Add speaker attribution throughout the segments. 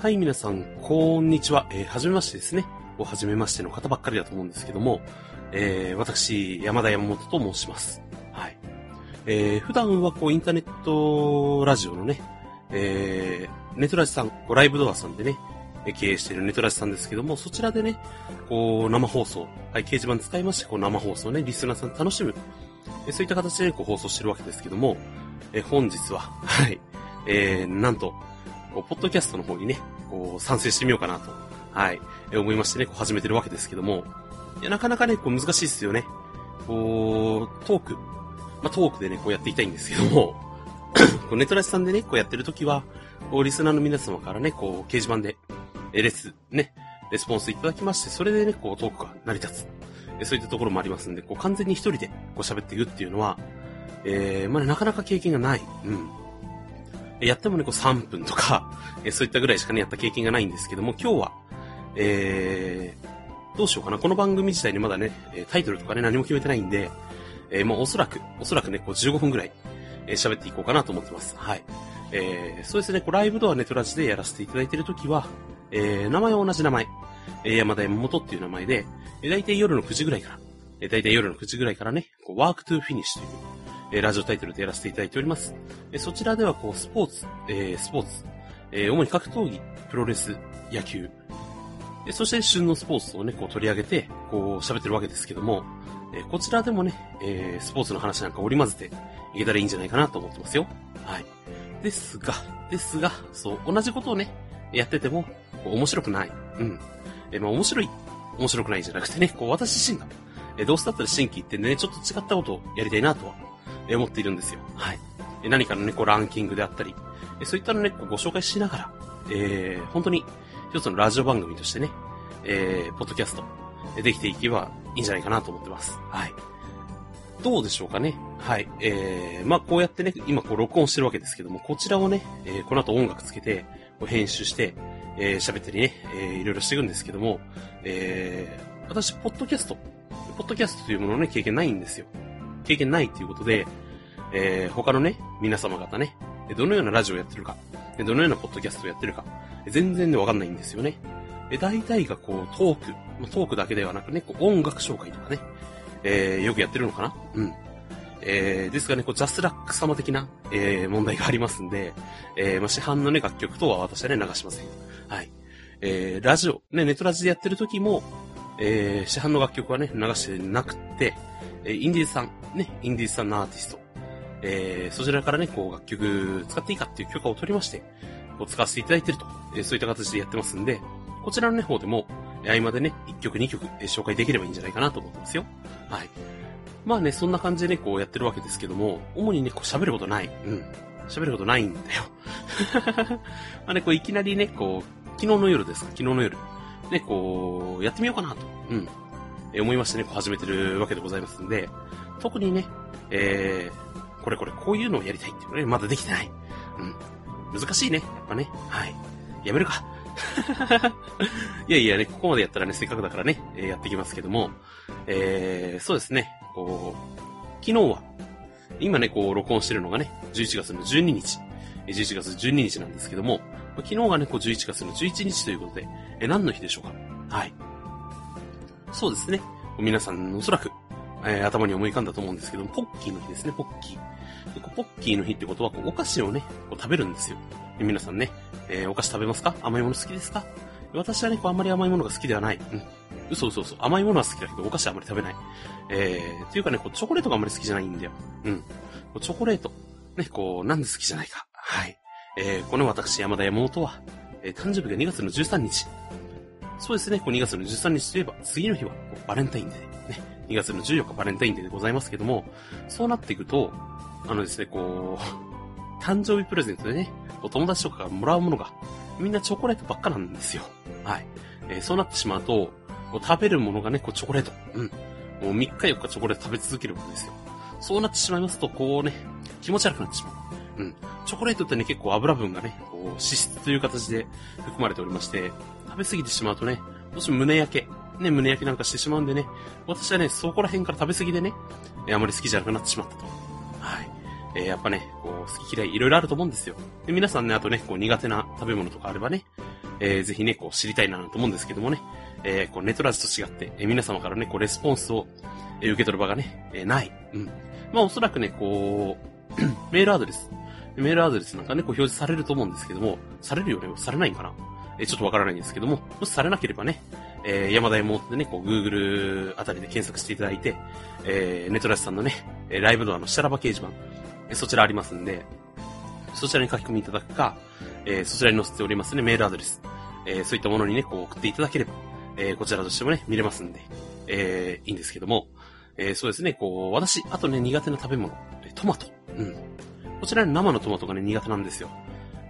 Speaker 1: はい、皆さん、こんにちは。えー、はじめましてですね。おはじめましての方ばっかりだと思うんですけども、えー、私、山田山本と申します。はい。えー、普段はこう、インターネットラジオのね、えー、ネトラジさん、こうライブドアさんでね、経営しているネトラジさんですけども、そちらでね、こう、生放送、はい、掲示板使いまして、こう、生放送ね、リスナーさん楽しむ、えそういった形でこう放送してるわけですけども、え本日は、はい、えー、なんと、こう、ポッドキャストの方にね、こう、賛成してみようかなと、はい、思いましてね、こう始めてるわけですけども、いや、なかなかね、こう難しいですよね。こう、トーク、まあ、トークでね、こうやっていきたいんですけども、こうネトラジさんでね、こうやってるときは、こう、リスナーの皆様からね、こう、掲示板で、え、レス、ね、レスポンスいただきまして、それでね、こう、トークが成り立つ。えそういったところもありますんで、こう、完全に一人で、こう、喋っていくっていうのは、えー、まあ、ね、なかなか経験がない。うん。やってもね、こう3分とか、えそういったぐらいしかね、やった経験がないんですけども、今日は、えー、どうしようかな。この番組自体にまだね、タイトルとかね、何も決めてないんで、えー、もうおそらく、おそらくね、こう15分ぐらい、えー、喋っていこうかなと思ってます。はい。えー、そうですね、こうライブドアネトラジでやらせていただいてるときは、えー、名前は同じ名前、えー、山田山本っていう名前で、えー、大体夜の9時ぐらいから、えー、大体夜の9時ぐらいからね、こう Work To Finish という、えラジオタイトルでやらせていただいております。えそちらでは、こう、スポーツ、え、スポーツ、え、主に格闘技、プロレス、野球、えそして旬のスポーツをね、こう取り上げて、こう喋ってるわけですけども、えこちらでもね、え、スポーツの話なんか織り交ぜていけたらいいんじゃないかなと思ってますよ。はい。ですが、ですが、そう、同じことをね、やってても、面白くない。うん。えまあ面白い、面白くないじゃなくてね、こう私自身が、えどうせだったら新規ってね、ちょっと違ったことをやりたいなとは思っているんですよ。はい。何かのね、こうランキングであったり、そういったのね、ご紹介しながら、えー、本当に一つのラジオ番組としてね、えー、ポッドキャスト、できていけばいいんじゃないかなと思ってます。はい。どうでしょうかね。はい。えー、まあ、こうやってね、今こう録音してるわけですけども、こちらをね、えー、この後音楽つけて、こう編集して、えー、喋ったりね、えー、いろいろしていくんですけども、えー、私、ポッドキャスト、ポッドキャストというもののね、経験ないんですよ。経験ないっていうことで、えー、他のね、皆様方ね、どのようなラジオをやってるか、どのようなポッドキャストをやってるか、全然ね、わかんないんですよね。大体がこう、トーク、トークだけではなくね、こう音楽紹介とかね、えー、よくやってるのかな？うん。えー、ですがね、こう、ジャスラック様的な、えー、問題がありますんで、えー、まあ、市販のね、楽曲とは私はね、流しません。はい。えー、ラジオ、ね、ネットラジでやってる時も、えー、市販の楽曲はね、流してなくて、えインディーズさん、ね、インディーズさんのアーティスト、えー、そちらからね、こう楽曲使っていいかっていう許可を取りまして、こう使わせていただいてると、えー、そういった形でやってますんで、こちらのね、方でも、合間でね、1曲2曲、えー、紹介できればいいんじゃないかなと思ってますよ。はい。まあね、そんな感じでね、こうやってるわけですけども、主にね、こう喋ることない。うん。喋ることないんだよ。まあね、こういきなりね、こう、昨日の夜ですか、昨日の夜。ね、こう、やってみようかなと。うん。え思いましてね、こう始めてるわけでございますんで、特にね、えー、これこれこういうのをやりたいっていうのね、まだできてない。うん。難しいね、やっぱね。はい。やめるか。いやいやね、ここまでやったらね、せっかくだからね、えー、やっていきますけども、えー、そうですね、こう、昨日は、今ね、こう、録音してるのがね、11月の12日、11月12日なんですけども、昨日がね、こう、11月の11日ということで、え何の日でしょうかはい。そうですね。皆さんおそらく、えー、頭に思い浮かんだと思うんですけど、ポッキーの日ですね、ポッキー。でポッキーの日ってことは、こうお菓子をね、こう食べるんですよ。で皆さんね、えー、お菓子食べますか？甘いもの好きですか？私はね、こうあんまり甘いものが好きではない。うん。嘘嘘嘘。甘いものは好きだけど、お菓子はあんまり食べない。えー、っていうかね、こうチョコレートがあんまり好きじゃないんだよ。うん。チョコレート。ね、こう、なんで好きじゃないか。はい。えー、この私、山田山本は、えー、誕生日が2月の13日。そうですね、こう2月の13日といえば、次の日はバレンタインデー。ね、2月の14日バレンタインデーでございますけども、そうなっていくと、あのですね、こう、誕生日プレゼントでね、お友達とかがもらうものが、みんなチョコレートばっかなんですよ。はい。えー、そうなってしまうと、こう食べるものがね、こうチョコレート。うん。もう3日4日チョコレート食べ続けるわけですよ。そうなってしまいますと、こうね、気持ち悪くなってしまう。うん。チョコレートってね、結構油分がね、こう脂質という形で含まれておりまして、べ過ぎてしまうとね、どうしても胸焼け、ね、胸焼けなんかしてしまうんでね、私はね、そこら辺から食べ過ぎでね、えあまり好きじゃなくなってしまったと。はい。えー、やっぱね、こう、好き嫌いいろいろあると思うんですよ。で、皆さんね、あとね、こう、苦手な食べ物とかあればね、えー、ぜひね、こう知りたいなと思うんですけどもね、えー、こうネトラジと違って、えー、皆様からね、こうレスポンスを、えー、受け取る場がね、えー、ない。うん。まあおそらくね、こう、メールアドレス、メールアドレスなんかね、こう表示されると思うんですけども、されるよね？されないんかな？えー、ちょっとわからないんですけども、もしされなければね、えー、山田山本でね、こう、Google あたりで検索していただいて、えー、ネトラジさんのね、ライブドアのシャラバ掲示板、そちらありますんで、そちらに書き込みいただくか、えー、そちらに載せておりますね、メールアドレス、えー、そういったものにね、こう送っていただければ、えー、こちらとしてもね、見れますんで、えー、いいんですけども、えー、そうですね、こう、私、あとね、苦手な食べ物、トマト。うん。こちら、生のトマトがね、苦手なんですよ。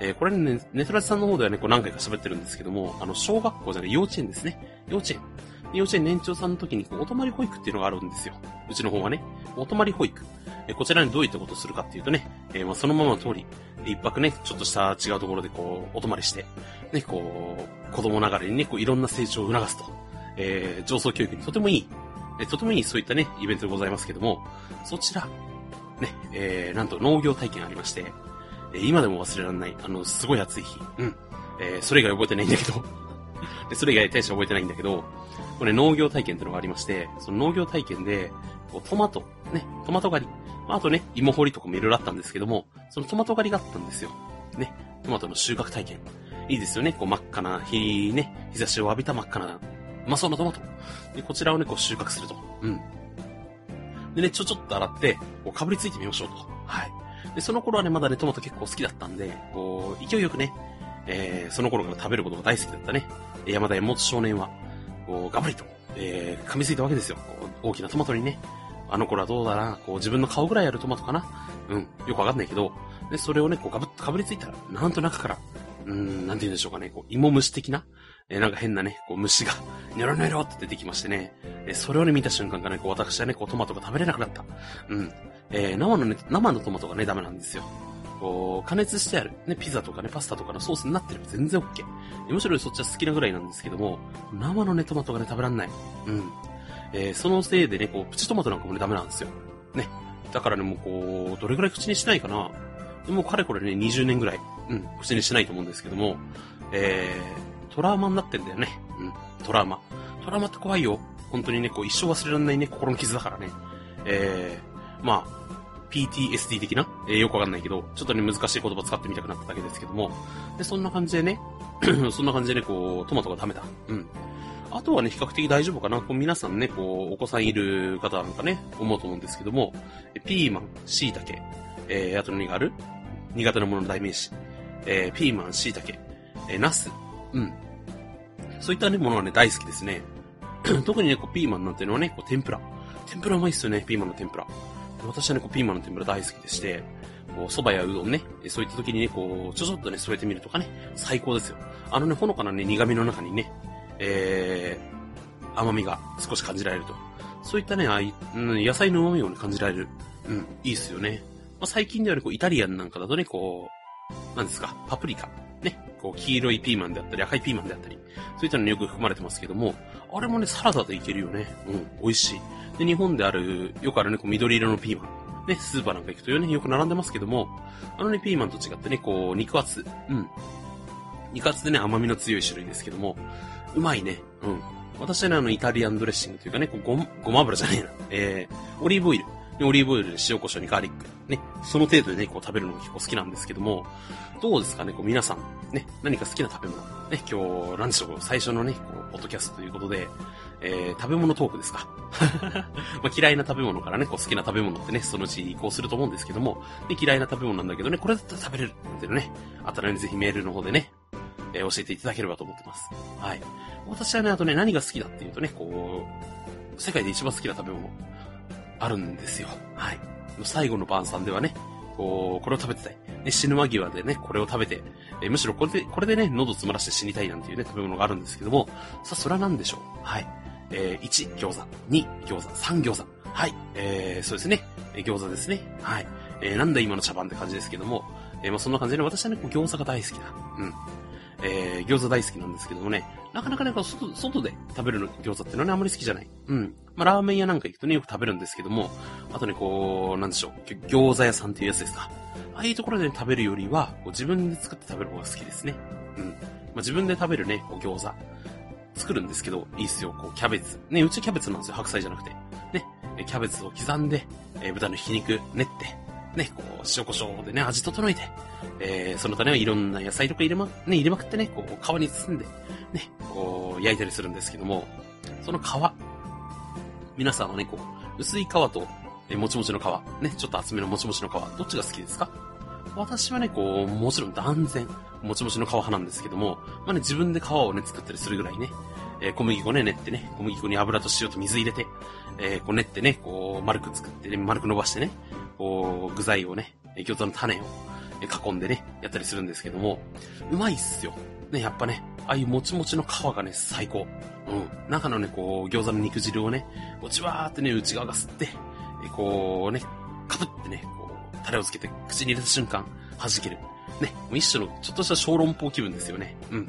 Speaker 1: えー、これね、ネトラジさんの方ではね、こう何回か喋ってるんですけども、あの、小学校じゃない、幼稚園ですね。幼稚園。幼稚園年長さんの時に、こう、お泊まり保育っていうのがあるんですよ。うちの方はね。お泊まり保育。え、こちらにどういったことをするかっていうとね、えー、まあ、そのままの通り、一泊ね、ちょっとした違うところでこう、お泊まりして、ね、こう、子供ながらにね、こう、いろんな成長を促すと。えー、上層教育にとてもいい、えとてもいいそういったね、イベントでございますけども、そちら、ね、えー、なんと農業体験ありまして、えー、今でも忘れられない、あの、すごい暑い日。うん。えー、それ以外覚えてないんだけど で、それ以外大して覚えてないんだけど、これ農業体験ってのがありまして、その農業体験で、こうトマト、ね、トマト狩り。あとね、芋掘りとかもいろいろあったんですけども、そのトマト狩りがあったんですよ。ね、トマトの収穫体験。いいですよね。こう真っ赤な日ね、日差しを浴びた真っ赤な、うまそうなトマト。で、こちらをね、こう収穫すると。うん。でね、ちょちょっと洗って、こうかぶりついてみましょうと。はい。で、その頃はね、まだね、トマト結構好きだったんで、こう、勢いよくね、えー、その頃から食べることが大好きだったね、山田山本少年は、こう、ガブリと、えー、噛みついたわけですよ。大きなトマトにね。あの頃はどうだな、こう、自分の顔ぐらいあるトマトかな。うん、よくわかんないけど、で、それをね、こう、ガブッとかぶりついたら、なんと中から、うん、なんて言うんでしょうかね、こう、芋虫的な、えー、なんか変なね、こう、虫が、ニョロニョロって出てきましてね、えー、それをね、見た瞬間からね、こう、私はね、こう、トマトが食べれなくなった。うん。えー、生のね、生のトマトがね、ダメなんですよ。こう、加熱してある、ね、ピザとかね、パスタとかのソースになってれば全然 OK。むしろそっちは好きなぐらいなんですけども、生のね、トマトがね、食べらんない。うん。えー、そのせいでね、こう、プチトマトなんかもね、ダメなんですよ。ね。だからね、もうこう、どれぐらい口にしないかな。でもかれこれね、20年ぐらい、うん、口にしないと思うんですけども、えー、トラウマになってんだよね。うん、トラウマ。トラウマって怖いよ。本当にね、こう、一生忘れられないね、心の傷だからね。えー、まあ、PTSD 的な、えー、よくわかんないけど、ちょっとね、難しい言葉使ってみたくなっただけですけども、で、そんな感じでね、そんな感じでね、こう、トマトが食べた。うん。あとはね、比較的大丈夫かな。こう皆さんね、こう、お子さんいる方なんかね、思うと思うんですけども、ピーマン、椎茸、えー、あと何がある？苦手なものの代名詞。えー、ピーマン、椎茸、えー、ナス、うん。そういったね、ものはね、大好きですね。特にね、こう、ピーマンなんていうのはね、こう、天ぷら。天ぷらうまいっすよね、ピーマンの天ぷら。私はね、こう、ピーマンの天ぷら大好きでして、こう、蕎麦やうどんね、そういった時にね、こう、ちょちょっとね、添えてみるとかね、最高ですよ。あのね、ほのかなね、苦味の中にね、えー、甘みが少し感じられると。そういったね、あい、うん、野菜の旨味をね、感じられる。うん、いいっすよね。まあ、最近ではね、こう、イタリアンなんかだとね、こう、なんですか、パプリカ。ね、こう、黄色いピーマンであったり、赤いピーマンであったり、そういったのによく含まれてますけども、あれもね、サラダでいけるよね。うん、美味しい。で、日本である、よくあるね、こう緑色のピーマン。ね、スーパーなんか行くとよね、よく並んでますけども、あのね、ピーマンと違ってね、こう、肉厚。うん。肉厚でね、甘みの強い種類ですけども、うまいね。うん。私はね、あの、イタリアンドレッシングというかね、こうご、ごま油じゃねえな。えー、オリーブオイル。オリーブオイルで塩コショウにガーリック。ね、その程度でね、こう食べるのが結構好きなんですけども、どうですかね、こう皆さん、ね、何か好きな食べ物。ね、今日、なんでしょう、最初のね、こう、ポッドキャストということで、えー、食べ物トークですか。まあ、嫌いな食べ物からね、こう好きな食べ物ってね、そのうち移行すると思うんですけども、で嫌いな食べ物なんだけどね、これだったら食べれるっていうのね、あったらね、ぜひメールの方でね、えー、教えていただければと思ってます。はい。私はね、あとね、何が好きだっていうとね、こう、世界で一番好きな食べ物、あるんですよ。はい。最後の晩餐ではね、こう、これを食べてたい。ね、死ぬ間際でね、これを食べて、えむしろこれで、これでね、喉詰まらして死にたいなんていうね、食べ物があるんですけども、さあ、それは何でしょう？はい。えー、1、餃子。2、餃子。3、餃子。はい。えー、そうですね。えー、餃子ですね。はい。えー、なんだ今の茶番って感じですけども、えー、まあそんな感じでね、私はね、餃子が大好きだ。うん。えー、餃子大好きなんですけどもね、なかなかね、外、外で食べる餃子っていうのはね、あんまり好きじゃない。うん。まあ、ラーメン屋なんか行くとね、よく食べるんですけども、あとね、こう、なんでしょう、餃子屋さんっていうやつですか。ああいうところで、ね、食べるよりは、こう自分で作って食べる方が好きですね。うん。まあ、自分で食べるね、こう餃子、作るんですけど、いいっすよ、こう、キャベツ。ね、うちキャベツなんですよ、白菜じゃなくて。ね、キャベツを刻んで、えー、豚のひき肉練って、ね、こう、塩胡椒でね、味整えて、えー、その他ね、いろんな野菜とか入れま、ね、入れまくってね、こう、皮に包んで、ね、こう、焼いたりするんですけども、その皮、皆さんはね、こう、薄い皮と、え、もちもちの皮、ね、ちょっと厚めのもちもちの皮、どっちが好きですか？私はね、こう、もちろん断然、もちもちの皮派なんですけども、まあね、自分で皮をね、作ったりするぐらいね、えー、小麦粉ね、練ってね、小麦粉に油と塩と水入れて、えー、こう練ってね、こう、丸く作ってね、丸く伸ばしてね、こう、具材をね、餃子の種を囲んでね、やったりするんですけども、うまいっすよ。ね、やっぱね、ああいうもちもちの皮がね、最高。うん。中のね、こう、餃子の肉汁をね、こう、じわーってね、内側が吸って、えこうね、かぶってね、こう、タレをつけて口に入れた瞬間、弾ける。ね、一種のちょっとした小籠包気分ですよね。うん。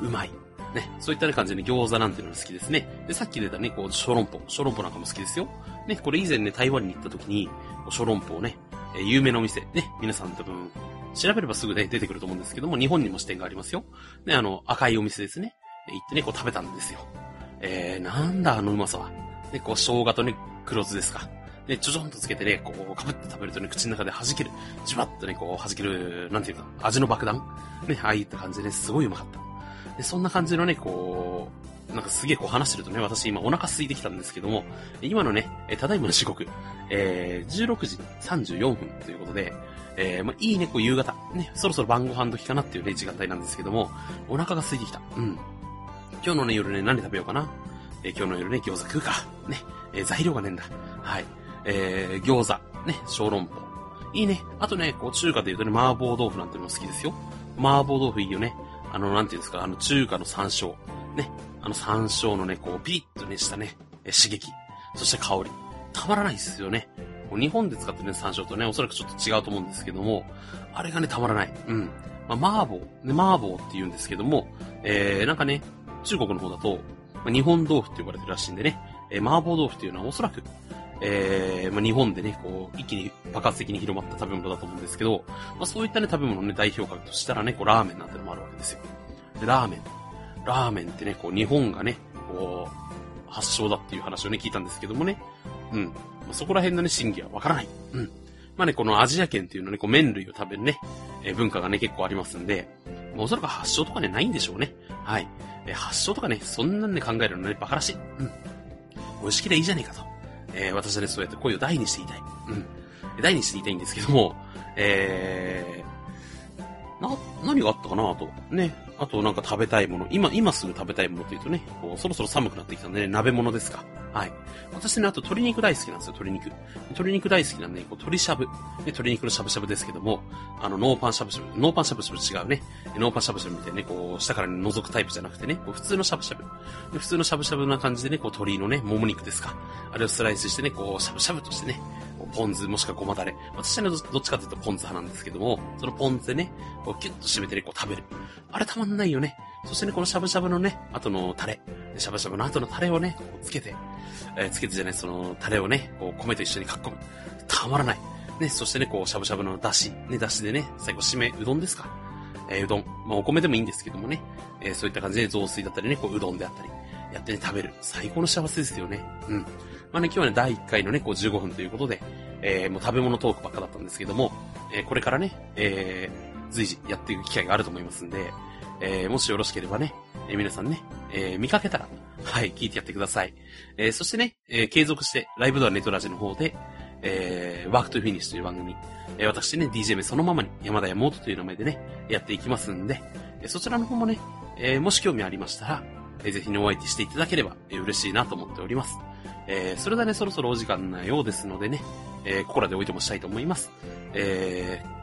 Speaker 1: うまい。ね、そういった、感じで、ね、餃子なんていうのが好きですね。で、さっき出たね、こう、小籠包。小籠包なんかも好きですよ。ね、これ以前ね、台湾に行った時に、小籠包ね、えー、有名なお店、ね、皆さん多分、調べればすぐね、出てくると思うんですけども、日本にも支店がありますよ。ね、あの、赤いお店ですね。行ってね、こう食べたんですよ。えー、なんだあのうまさは。で、こう、生姜とね、黒酢ですか。で、ちょちょんとつけてね、こう、かぶって食べるとね、口の中で弾ける。じわっとね、こう、弾ける、なんていうか、味の爆弾ね、ああいった感じで、ね、すごいうまかった。で、そんな感じのね、こう、なんかすげえこう話してるとね、私今お腹空いてきたんですけども、今のね、ただいまの時刻、えー、16時34分ということで、えー、まあ、いいね、こう夕方、ね、そろそろ晩ご飯時かなっていうね、時間帯なんですけども、お腹が空いてきた。うん。今日のね、夜ね、何食べようかな。えー、今日の夜ね、餃子食うか。ね、えー、材料がねえんだ。はい。えー、餃子、ね、小籠包。いいね。あとね、こう中華で言うとね、麻婆豆腐なんてのも好きですよ。麻婆豆腐いいよね。あの、なんていうんですか、あの中華の山椒。ね。あの山椒のね、こう、ピリッとね、したね、刺激。そして香り。たまらないですよね。日本で使ってる、ね、山椒とね、おそらくちょっと違うと思うんですけども、あれがね、たまらない。うん。まあ、麻婆、ね、麻婆って言うんですけども、えー、なんかね、中国の方だと、まあ、日本豆腐って呼ばれてるらしいんでね、えー、麻婆豆腐っていうのはおそらく、えー、まあ、日本でね、こう、一気に爆発的に広まった食べ物だと思うんですけど、まあ、そういったね、食べ物のね、代表格としたらね、こう、ラーメンなんてのもあるわけですよ。で、ラーメン。ラーメンってね、こう、日本がね、こう、発祥だっていう話をね、聞いたんですけどもね。うん。まあ、そこら辺のね、真偽はわからない。うん。まあね、このアジア圏っていうのはね、こう、麺類を食べるね、えー、文化がね、結構ありますんで、まあ、おそらく発祥とかね、ないんでしょうね。はい。えー、発祥とかね、そんなんで考えるのね、バカらしい。うん。美味しければいいじゃねえかと。えー、私はね、そうやって声を大にして言いたい。うん。大にして言いたいんですけども、えー、な、何があったかなと。ね。あとなんか食べたいもの。今、今すぐ食べたいものというとね、こうそろそろ寒くなってきたんでね、鍋物ですか。はい。私ね、あと鶏肉大好きなんですよ、鶏肉。鶏肉大好きなんで、こう鶏しゃぶ。ね、鶏肉のしゃぶしゃぶですけども、あの、ノーパンしゃぶしゃぶ。ノーパンしゃぶしゃぶ違うね。ノーパンしゃぶしゃぶみたいなね、こう、下から、覗くタイプじゃなくてね、こう普通のしゃぶしゃぶ。普通のしゃぶしゃぶな感じでね、こう鶏のね、もも肉ですか。あれをスライスしてね、こう、しゃぶしゃぶとしてね、ポン酢もしくはごまだれ。私はね、どっちかというとポン酢派なんですけども、そのポン酢でね、こうキュッと締めてね、こう食べる。あれたまんないよね。そしてね、このしゃぶしゃぶのね、後のタレ。しゃぶしゃぶの後のタレをね、こうつけて、えー、つけてじゃない、そのタレをね、こう米と一緒にかっこむ。たまらない。ね、そしてね、こう、しゃぶしゃぶの出汁。ね、出汁でね、最後締め、うどんですか。えー、うどん。まあ、お米でもいいんですけどもね、えー、そういった感じで雑炊だったりね、こう、うどんであったり、やってね、食べる。最高の幸せですよね。うん。まあね、今日はね、第1回のね、こう15分ということで、えー、もう食べ物トークばっかだったんですけども、えー、これからね、えー、随時やっていく機会があると思いますんで、えー、もしよろしければね、えー、皆さんね、えー、見かけたら、はい、聞いてやってください。えー、そしてね、えー、継続して、ライブドアネットラジの方で、えー、 Work To Finish という番組、えー、私ね、DJ 名そのままに、山田山本という名前でね、やっていきますんで、えー、そちらの方もね、えー、もし興味ありましたら、えー、ぜひね、お相手していただければ、えー、嬉しいなと思っております。えー、それではね、そろそろお時間なようですのでね、えー、ここらでおいてもしたいと思います。えー、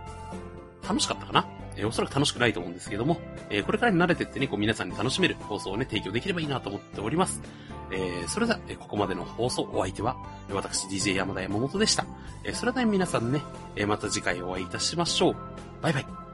Speaker 1: 楽しかったかな？えー、おそらく楽しくないと思うんですけども、えー、これからに慣れてってね、こう皆さんに楽しめる放送をね、提供できればいいなと思っております。えー、それでは、えここまでの放送、お相手は、私 DJ 山田山本でした。えそれでは皆さんね、えまた次回お会いいたしましょう。バイバイ。